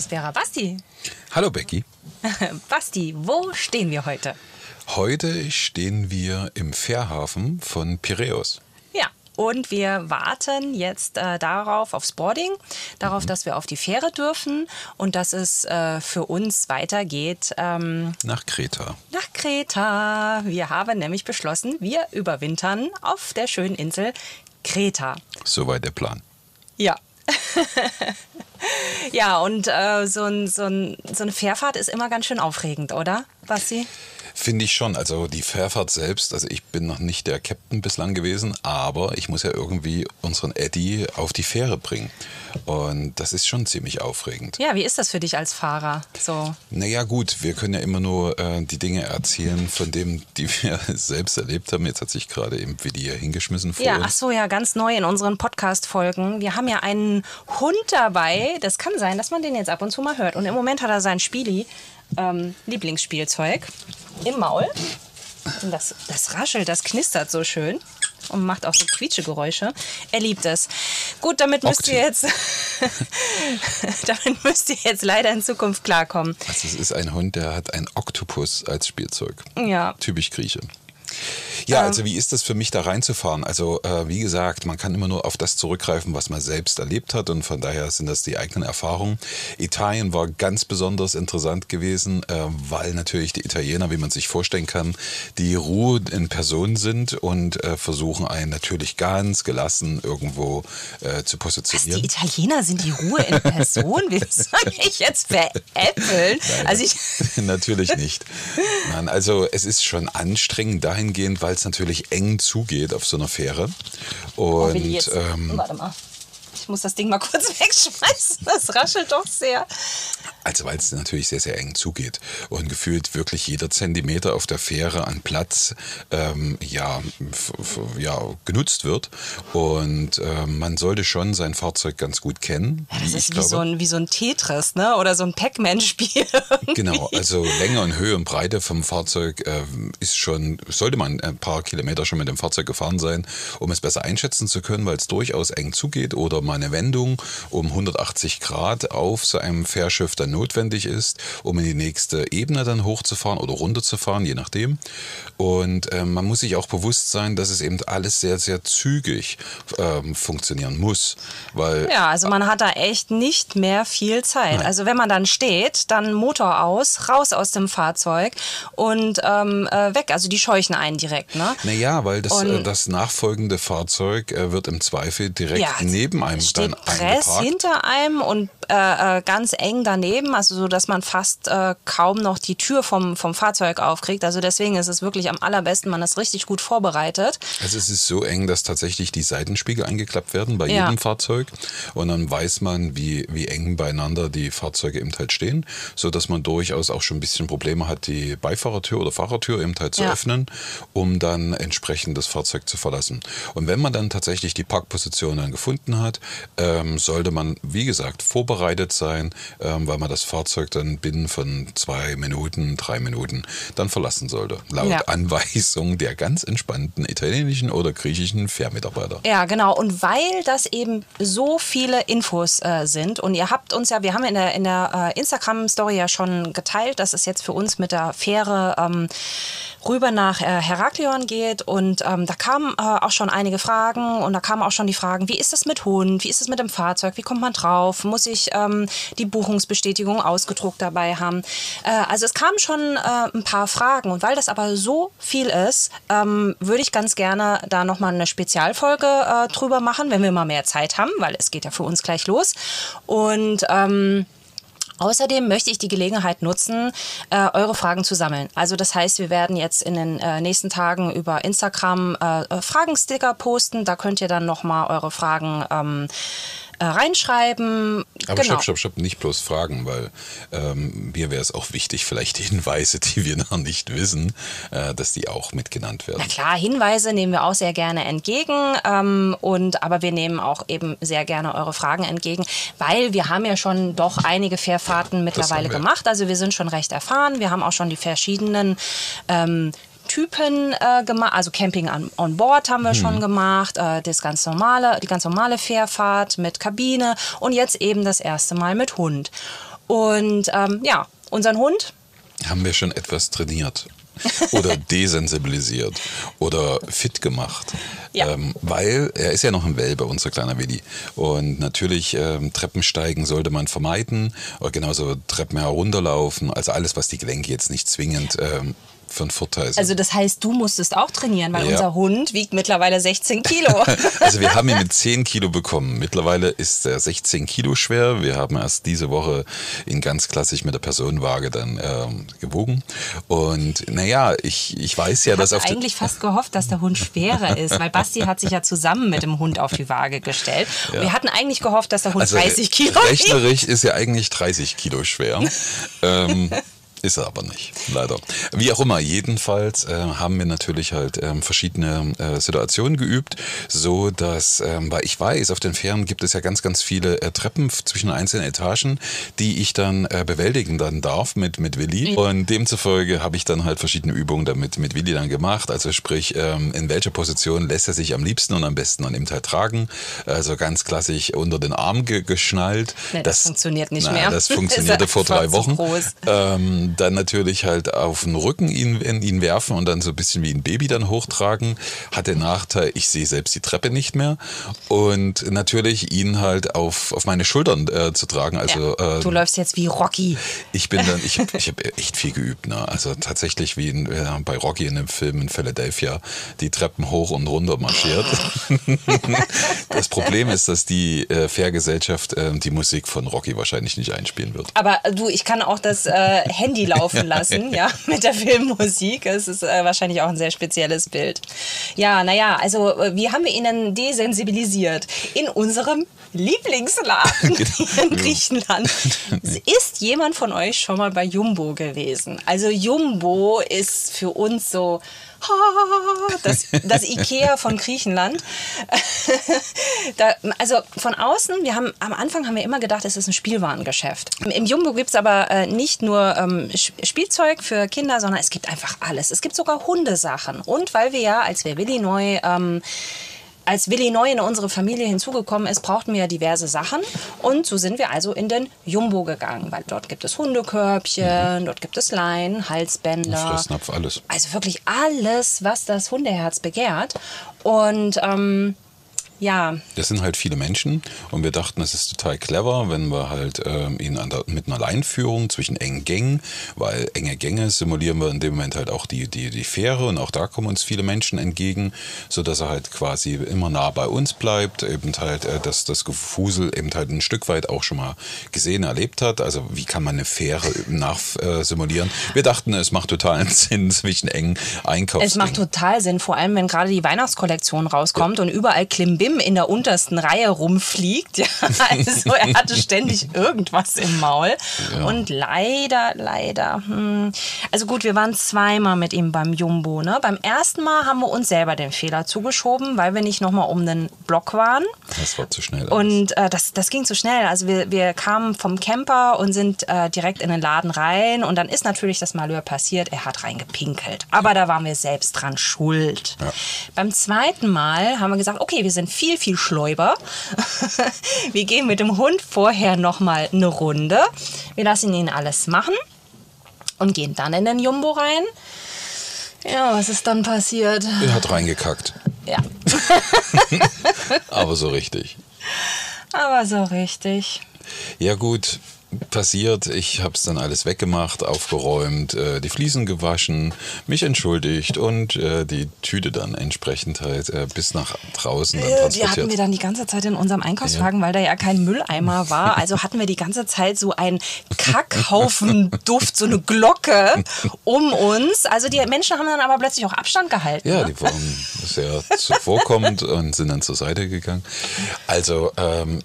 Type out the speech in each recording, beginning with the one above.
Kalispera Basti. Hallo Becky. Basti, wo stehen wir heute? Heute stehen wir im Fährhafen von Piräus. Ja, und wir warten jetzt äh, darauf, aufs Boarding, darauf, mhm. dass wir auf die Fähre dürfen und dass es äh, für uns weitergeht. Ähm, nach Kreta. Nach Kreta. Wir haben nämlich beschlossen, wir überwintern auf der schönen Insel Kreta. Soweit der Plan. Ja, ja, und äh, so, ein, so, ein, so eine Fährfahrt ist immer ganz schön aufregend, oder, Basti? Finde ich schon. Also die Fährfahrt selbst, also ich bin noch nicht der Captain bislang gewesen, aber ich muss ja irgendwie unseren Eddie auf die Fähre bringen. Und das ist schon ziemlich aufregend. Ja, wie ist das für dich als Fahrer? So? Naja, gut, wir können ja immer nur äh, die Dinge erzählen, von dem, die wir selbst erlebt haben. Jetzt hat sich gerade eben hier hingeschmissen vor Ja, uns. ach so, ja, ganz neu in unseren Podcast-Folgen. Wir haben ja einen Hund dabei. Das kann sein, dass man den jetzt ab und zu mal hört. Und im Moment hat er sein Spieli, ähm, Lieblingsspielzeug, im Maul. Und das, das raschelt, das knistert so schön und macht auch so Quietschegeräusche. Er liebt es. Gut, damit müsst ihr jetzt, damit müsst ihr jetzt leider in Zukunft klarkommen. Also es ist ein Hund, der hat einen Oktopus als Spielzeug. Ja. Typisch Grieche. Ja, ähm. also wie ist das für mich da reinzufahren? Also äh, wie gesagt, man kann immer nur auf das zurückgreifen, was man selbst erlebt hat und von daher sind das die eigenen Erfahrungen. Italien war ganz besonders interessant gewesen, äh, weil natürlich die Italiener, wie man sich vorstellen kann, die Ruhe in Person sind und äh, versuchen einen natürlich ganz gelassen irgendwo äh, zu positionieren. Was, die Italiener sind die Ruhe in Person? Wie soll ich jetzt veräppeln? Also ich natürlich nicht. Nein, also es ist schon anstrengend dahingehend, weil es natürlich eng zugeht auf so einer Fähre. Oh, Und oh, ähm, warte mal. Ich muss das Ding mal kurz wegschmeißen. Das raschelt doch sehr. Also weil es natürlich sehr, sehr eng zugeht und gefühlt wirklich jeder Zentimeter auf der Fähre an Platz ähm, ja, ja, genutzt wird. Und äh, man sollte schon sein Fahrzeug ganz gut kennen. Ja, das ist wie so, ein, wie so ein Tetris ne? oder so ein Pac-Man-Spiel. genau, also Länge und Höhe und Breite vom Fahrzeug äh, ist schon, sollte man ein paar Kilometer schon mit dem Fahrzeug gefahren sein, um es besser einschätzen zu können, weil es durchaus eng zugeht oder mal eine Wendung um 180 Grad auf so einem Fährschiff dann notwendig ist, um in die nächste Ebene dann hochzufahren oder runterzufahren, je nachdem. Und äh, man muss sich auch bewusst sein, dass es eben alles sehr, sehr zügig ähm, funktionieren muss. Weil, ja, also man hat da echt nicht mehr viel Zeit. Nein. Also wenn man dann steht, dann Motor aus, raus aus dem Fahrzeug und ähm, äh, weg. Also die scheuchen einen direkt. Ne? Naja, weil das, äh, das nachfolgende Fahrzeug äh, wird im Zweifel direkt ja, neben einem steht dann Press hinter einem und äh, äh, ganz eng daneben, also so, dass man fast äh, kaum noch die Tür vom, vom Fahrzeug aufkriegt. Also deswegen ist es wirklich am allerbesten, man ist richtig gut vorbereitet. Also es ist so eng, dass tatsächlich die Seitenspiegel eingeklappt werden bei ja. jedem Fahrzeug und dann weiß man, wie, wie eng beieinander die Fahrzeuge eben halt stehen, so dass man durchaus auch schon ein bisschen Probleme hat, die Beifahrertür oder Fahrertür eben halt zu ja. öffnen, um dann entsprechend das Fahrzeug zu verlassen. Und wenn man dann tatsächlich die Parkposition dann gefunden hat, ähm, sollte man, wie gesagt, vorbereitet vorbereitet sein, ähm, weil man das Fahrzeug dann binnen von zwei Minuten, drei Minuten dann verlassen sollte. Laut ja. Anweisung der ganz entspannten italienischen oder griechischen Fährmitarbeiter. Ja, genau. Und weil das eben so viele Infos äh, sind und ihr habt uns ja, wir haben in der, in der äh, Instagram-Story ja schon geteilt, dass es jetzt für uns mit der Fähre ähm, rüber nach äh, Heraklion geht und ähm, da kamen äh, auch schon einige Fragen und da kamen auch schon die Fragen, wie ist das mit Hund, wie ist es mit dem Fahrzeug, wie kommt man drauf, muss ich ähm, die Buchungsbestätigung ausgedruckt dabei haben. Äh, also es kamen schon äh, ein paar Fragen und weil das aber so viel ist, ähm, würde ich ganz gerne da nochmal eine Spezialfolge äh, drüber machen, wenn wir mal mehr Zeit haben, weil es geht ja für uns gleich los. Und ähm, Außerdem möchte ich die Gelegenheit nutzen, äh, eure Fragen zu sammeln. Also das heißt, wir werden jetzt in den äh, nächsten Tagen über Instagram äh Fragensticker posten. Da könnt ihr dann nochmal eure Fragen ähm, äh, reinschreiben. Aber genau. stopp, stopp, stopp, nicht bloß Fragen, weil ähm, mir wäre es auch wichtig, vielleicht Hinweise, die wir noch nicht wissen, äh, dass die auch mitgenannt werden. Na klar, Hinweise nehmen wir auch sehr gerne entgegen, ähm, und, aber wir nehmen auch eben sehr gerne eure Fragen entgegen, weil wir haben ja schon doch einige Fährfahrten mittlerweile gemacht. Also wir sind schon recht erfahren. Wir haben auch schon die verschiedenen ähm, Typen äh, gemacht. Also Camping on, on Board haben wir hm. schon gemacht, äh, das ganz normale, die ganz normale Fährfahrt mit Kabine und jetzt eben das erste Mal mit Hund. Und ähm, ja, unseren Hund haben wir schon etwas trainiert oder desensibilisiert oder fit gemacht. Ja. Ähm, weil er ist ja noch ein Welpe, unser kleiner Willi. Und natürlich ähm, Treppensteigen sollte man vermeiden, oder genauso Treppen herunterlaufen. Also alles, was die Gelenke jetzt nicht zwingend ähm, für einen Vorteil sind. Also das heißt, du musstest auch trainieren, weil ja. unser Hund wiegt mittlerweile 16 Kilo. also wir haben ihn mit 10 Kilo bekommen. Mittlerweile ist er 16 Kilo schwer. Wir haben erst diese Woche ihn ganz klassisch mit der Personenwaage dann ähm, gewogen. Und naja, ich, ich weiß ja, dass auf eigentlich fast gehofft, dass der Hund schwerer ist, weil Basti hat sich ja zusammen mit dem Hund auf die Waage gestellt. Ja. Wir hatten eigentlich gehofft, dass der Hund also 30 Kilo Rechnerisch ist er eigentlich 30 Kilo schwer. ähm, ist er aber nicht, leider. Wie auch immer, jedenfalls äh, haben wir natürlich halt ähm, verschiedene äh, Situationen geübt, so dass, ähm, weil ich weiß, auf den Fähren gibt es ja ganz, ganz viele äh, Treppen zwischen einzelnen Etagen, die ich dann äh, bewältigen dann darf mit, mit Willi. Und demzufolge habe ich dann halt verschiedene Übungen damit mit Willi dann gemacht. Also sprich, ähm, in welcher Position lässt er sich am liebsten und am besten an dem Teil tragen. Also ganz klassisch unter den Arm ge geschnallt. Nee, das, das, funktioniert nicht na, mehr. Das funktionierte vor drei Wochen. Ähm, dann natürlich halt auf den Rücken ihn, ihn werfen und dann so ein bisschen wie ein Baby dann hochtragen. Hat den Nachteil, ich sehe selbst die Treppe nicht mehr. Und natürlich ihn halt auf, auf meine Schultern äh, zu tragen. Also, ja, du ähm, läufst jetzt wie Rocky. Ich bin dann, ich habe ich hab echt viel geübt. Ne? Also tatsächlich wie in, äh, bei Rocky in dem Film in Philadelphia, die Treppen hoch und runter marschiert. das Problem ist, dass die äh, Fährgesellschaft äh, die Musik von Rocky wahrscheinlich nicht einspielen wird. Aber du, ich kann auch das äh, Handy Handy laufen lassen, ja, mit der Filmmusik. Es ist äh, wahrscheinlich auch ein sehr spezielles Bild. Ja, naja, also äh, wie haben wir ihn desensibilisiert? In unserem Lieblingsladen genau. in Griechenland. Ist jemand von euch schon mal bei Jumbo gewesen? Also Jumbo ist für uns so das, das Ikea von Griechenland. da, also von außen, wir haben am Anfang haben wir immer gedacht, es ist ein Spielwarengeschäft. Im Jumbo gibt es aber äh, nicht nur ähm, Spielzeug für Kinder, sondern es gibt einfach alles. Es gibt sogar Hundesachen. Und weil wir ja, als wir Willi neu ähm, als Willi neu in unsere Familie hinzugekommen ist, brauchten wir diverse Sachen. Und so sind wir also in den Jumbo gegangen, weil dort gibt es Hundekörbchen, mhm. dort gibt es Leinen, Halsbänder. Fressnapf, alles. Also wirklich alles, was das Hundeherz begehrt. Und ähm, ja. Das sind halt viele Menschen und wir dachten, es ist total clever, wenn wir halt ähm, ihn der, mit einer Leinführung zwischen engen Gängen, weil enge Gänge simulieren wir in dem Moment halt auch die, die, die Fähre und auch da kommen uns viele Menschen entgegen, sodass er halt quasi immer nah bei uns bleibt, eben halt, äh, dass das Gefusel eben halt ein Stück weit auch schon mal gesehen, erlebt hat. Also wie kann man eine Fähre nachsimulieren? Äh, wir dachten, es macht totalen Sinn zwischen engen Einkaufs. Es macht total Sinn, vor allem wenn gerade die Weihnachtskollektion rauskommt ja. und überall Klimbim Tim in der untersten Reihe rumfliegt. Ja, also er hatte ständig irgendwas im Maul. Ja. Und leider, leider. Hm, also gut, wir waren zweimal mit ihm beim Jumbo. Ne? Beim ersten Mal haben wir uns selber den Fehler zugeschoben, weil wir nicht nochmal um den Block waren. Das war zu schnell. Und äh, das, das ging zu schnell. Also wir, wir kamen vom Camper und sind äh, direkt in den Laden rein. Und dann ist natürlich das Malheur passiert. Er hat reingepinkelt. Aber da waren wir selbst dran schuld. Ja. Beim zweiten Mal haben wir gesagt, okay, wir sind viel, viel Schläuber. wir gehen mit dem Hund vorher nochmal eine Runde. Wir lassen ihn alles machen und gehen dann in den Jumbo rein. Ja, was ist dann passiert? Er hat reingekackt. Ja. Aber so richtig. Aber so richtig. Ja gut, passiert, ich habe es dann alles weggemacht, aufgeräumt, äh, die Fliesen gewaschen, mich entschuldigt und äh, die Tüte dann entsprechend halt äh, bis nach draußen dann transportiert. Die hatten wir dann die ganze Zeit in unserem Einkaufswagen, ja. weil da ja kein Mülleimer war. Also hatten wir die ganze Zeit so einen Kackhaufen-Duft, so eine Glocke um uns. Also die Menschen haben dann aber plötzlich auch Abstand gehalten. Ja, ne? die waren sehr zuvorkommend und sind dann zur Seite gegangen. Also ähm,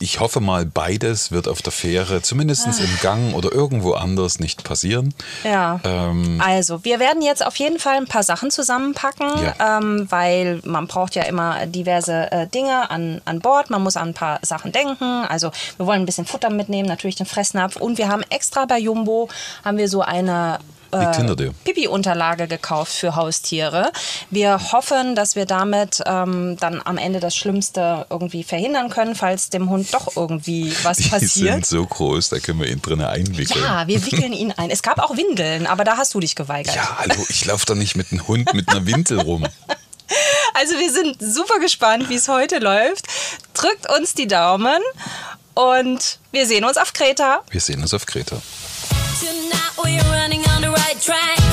ich hoffe mal, beides wird auf der Fähre, zumindest im Gang oder irgendwo anders, nicht passieren. Ja. Ähm, also, wir werden jetzt auf jeden Fall ein paar Sachen zusammenpacken, ja. ähm, weil man braucht ja immer diverse äh, Dinge an, an Bord. Man muss an ein paar Sachen denken. Also, wir wollen ein bisschen Futter mitnehmen, natürlich den Fressnapf. Und wir haben extra bei Jumbo haben wir so eine äh, Pipi-Unterlage gekauft für Haustiere. Wir hoffen, dass wir damit ähm, dann am Ende das Schlimmste irgendwie verhindern können, falls dem Hund doch irgendwie was Die passiert. Die sind so groß, da können wir ihn drinnen einwickeln. Ja, wir wickeln ihn ein. Es gab auch Windeln, aber da hast du dich geweigert. Ja, hallo, ich laufe doch nicht mit einem Hund mit einer Windel rum. Also wir sind super gespannt, wie es heute läuft. Drückt uns die Daumen und wir sehen uns auf Kreta. Wir sehen uns auf Kreta. We're running on the right track.